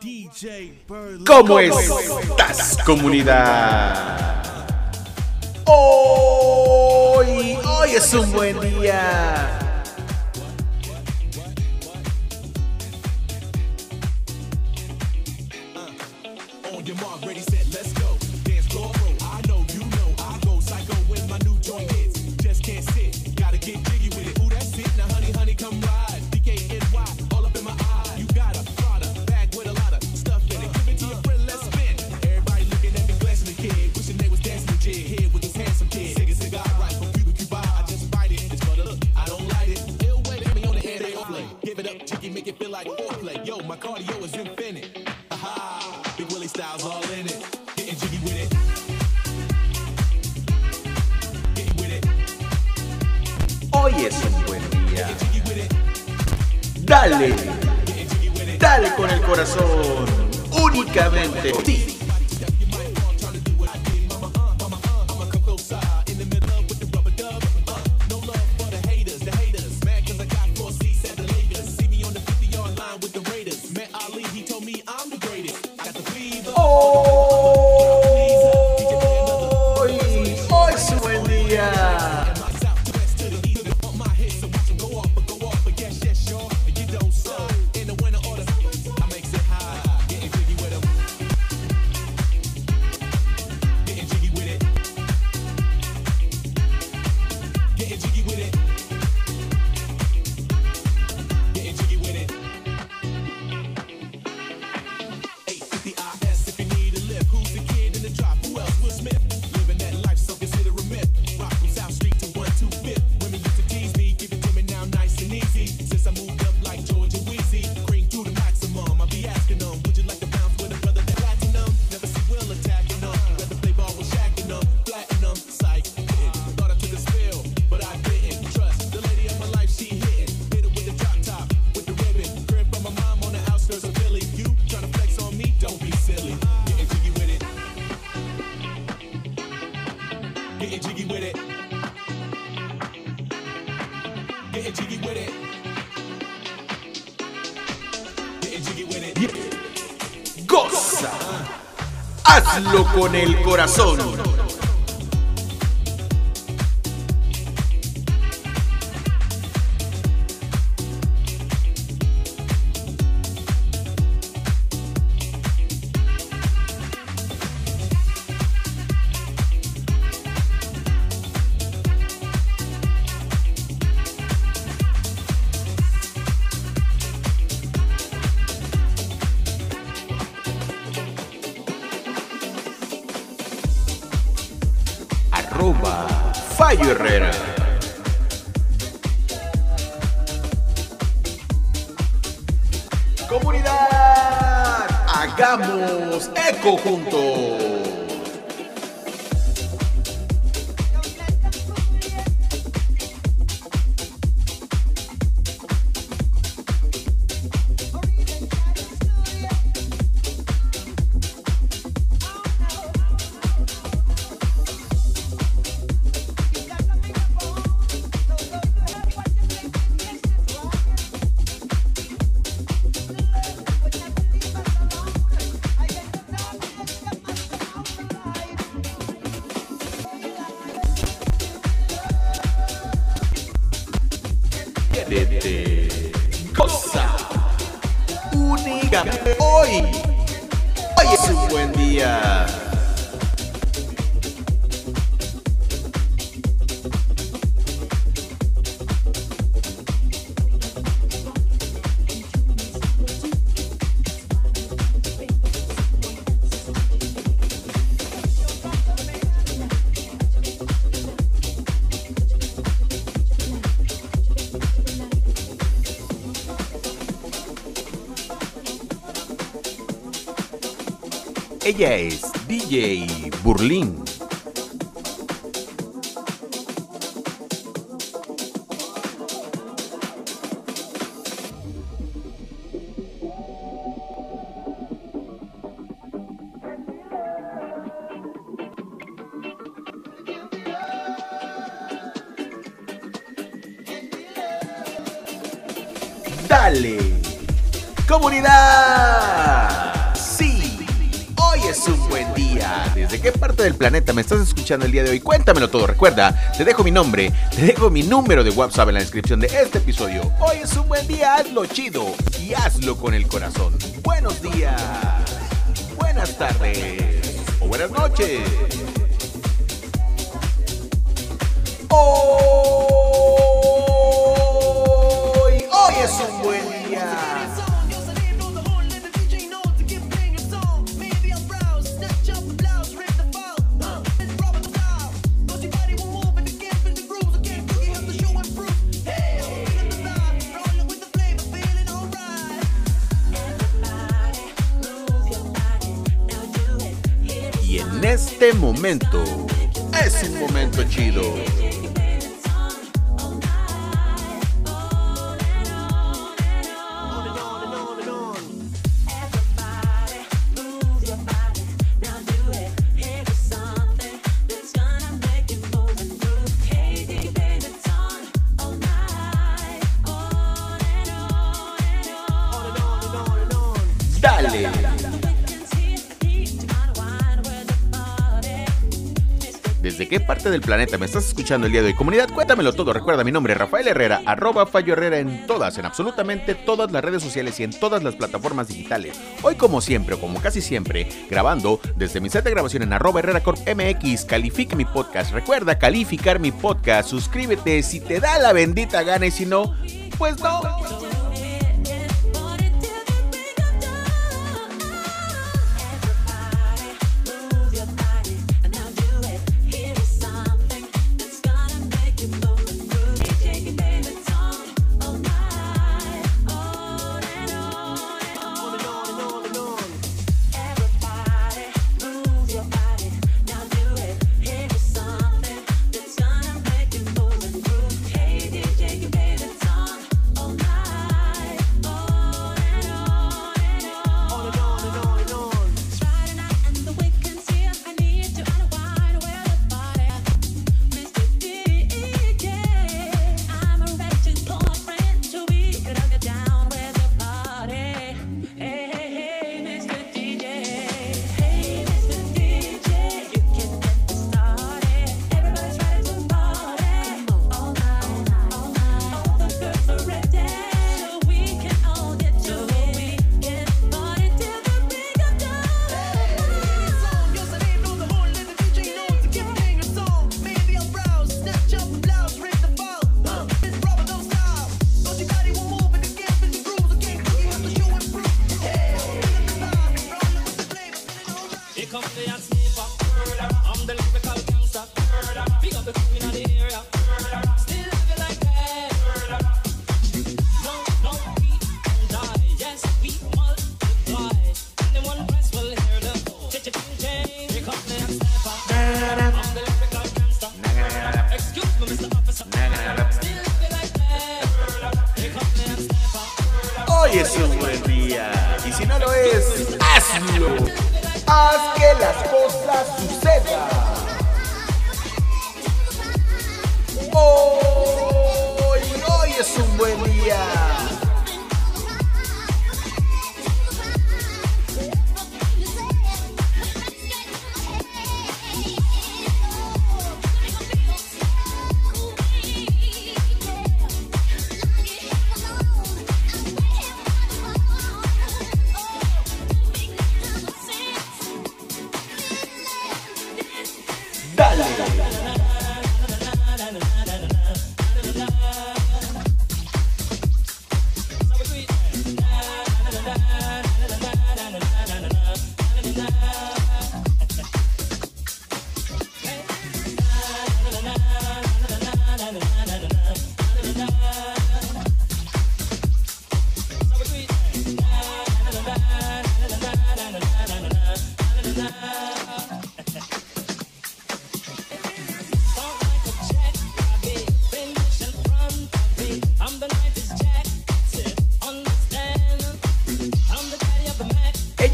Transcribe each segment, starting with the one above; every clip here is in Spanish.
DJ ¿Cómo estás, comunidad? Hoy, hoy es un buen día. styles all in it. Hoy es un buen día. Dale. Dale con el corazón. Únicamente. Getting jiggy with it. Getting jiggy with it. Getting jiggy with it. Yeah. Goza. Hazlo con el corazón. arroba Fallo Herrera. Comunidad, hagamos eco juntos. Cosa única hoy. Hoy es un buen día. Ella es DJ Burlín. Dale, comunidad. ¿Desde qué parte del planeta me estás escuchando el día de hoy? Cuéntamelo todo. Recuerda, te dejo mi nombre, te dejo mi número de WhatsApp en la descripción de este episodio. Hoy es un buen día, hazlo chido y hazlo con el corazón. Buenos días, buenas tardes o buenas noches. En este momento es un momento chido. Dale. Qué parte del planeta me estás escuchando el día de hoy? Comunidad, cuéntamelo todo. Recuerda mi nombre, Rafael Herrera, arroba Fallo Herrera en todas, en absolutamente todas las redes sociales y en todas las plataformas digitales. Hoy, como siempre, o como casi siempre, grabando desde mi set de grabación en arroba Herrera Corp MX, califica mi podcast. Recuerda calificar mi podcast, suscríbete si te da la bendita gana y si no, pues no. Here comes the. I'm the gangster. The the area. Still you like that. Don't die. Yes, we. Anyone will hear the the. I'm the gangster. Excuse me, Mr. Officer. Still like that. The. Hoy es un buen día. Y si no lo es, hazlo. Haz que las cosas sucedan. Hoy, hoy es un buen día.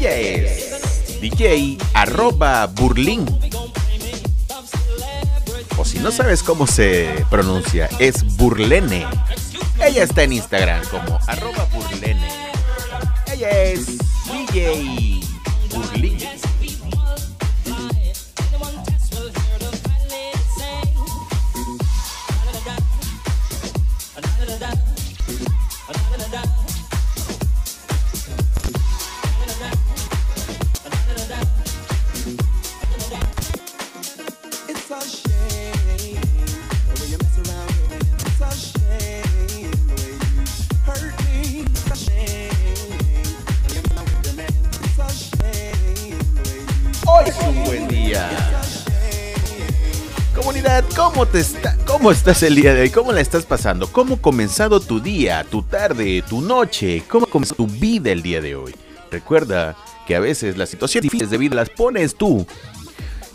Es DJ arroba burlín. O si no sabes cómo se pronuncia, es burlene. Ella está en Instagram como arroba burlene. Ella es DJ Hoy es un ¿Cómo, te está, ¿cómo, estás el día de hoy? ¿Cómo la estás pasando? ¿Cómo ha comenzado tu día, tu tarde, tu noche? ¿Cómo ha comenzado tu vida el día de hoy? Recuerda que a veces las situaciones difíciles de vida las pones tú.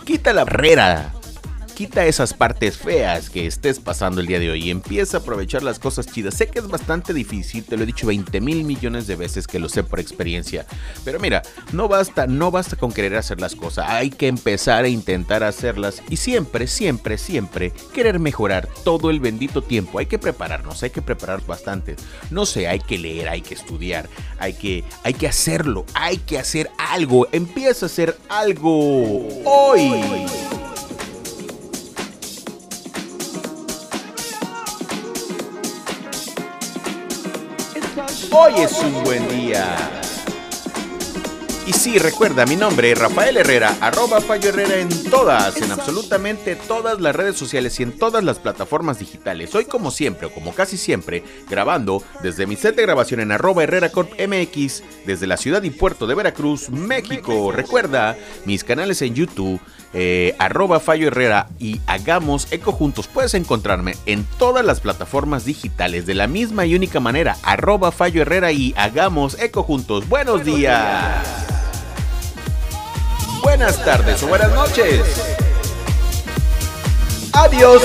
Quita la barrera Quita esas partes feas que estés pasando el día de hoy y empieza a aprovechar las cosas chidas. Sé que es bastante difícil, te lo he dicho 20 mil millones de veces que lo sé por experiencia. Pero mira, no basta, no basta con querer hacer las cosas. Hay que empezar a intentar hacerlas y siempre, siempre, siempre querer mejorar todo el bendito tiempo. Hay que prepararnos, hay que preparar bastante. No sé, hay que leer, hay que estudiar, hay que, hay que hacerlo, hay que hacer algo. Empieza a hacer algo hoy. Hoy es un buen día. Y sí, recuerda, mi nombre es Rafael Herrera, arroba Fallo Herrera en todas, en absolutamente todas las redes sociales y en todas las plataformas digitales. Hoy como siempre, o como casi siempre, grabando desde mi set de grabación en arroba Herrera Corp MX, desde la ciudad y puerto de Veracruz, México. Recuerda, mis canales en YouTube, eh, arroba Fallo Herrera y hagamos eco juntos. Puedes encontrarme en todas las plataformas digitales de la misma y única manera, arroba Fallo Herrera y hagamos eco juntos. Buenos días. Buenas tardes o buenas noches. Adiós.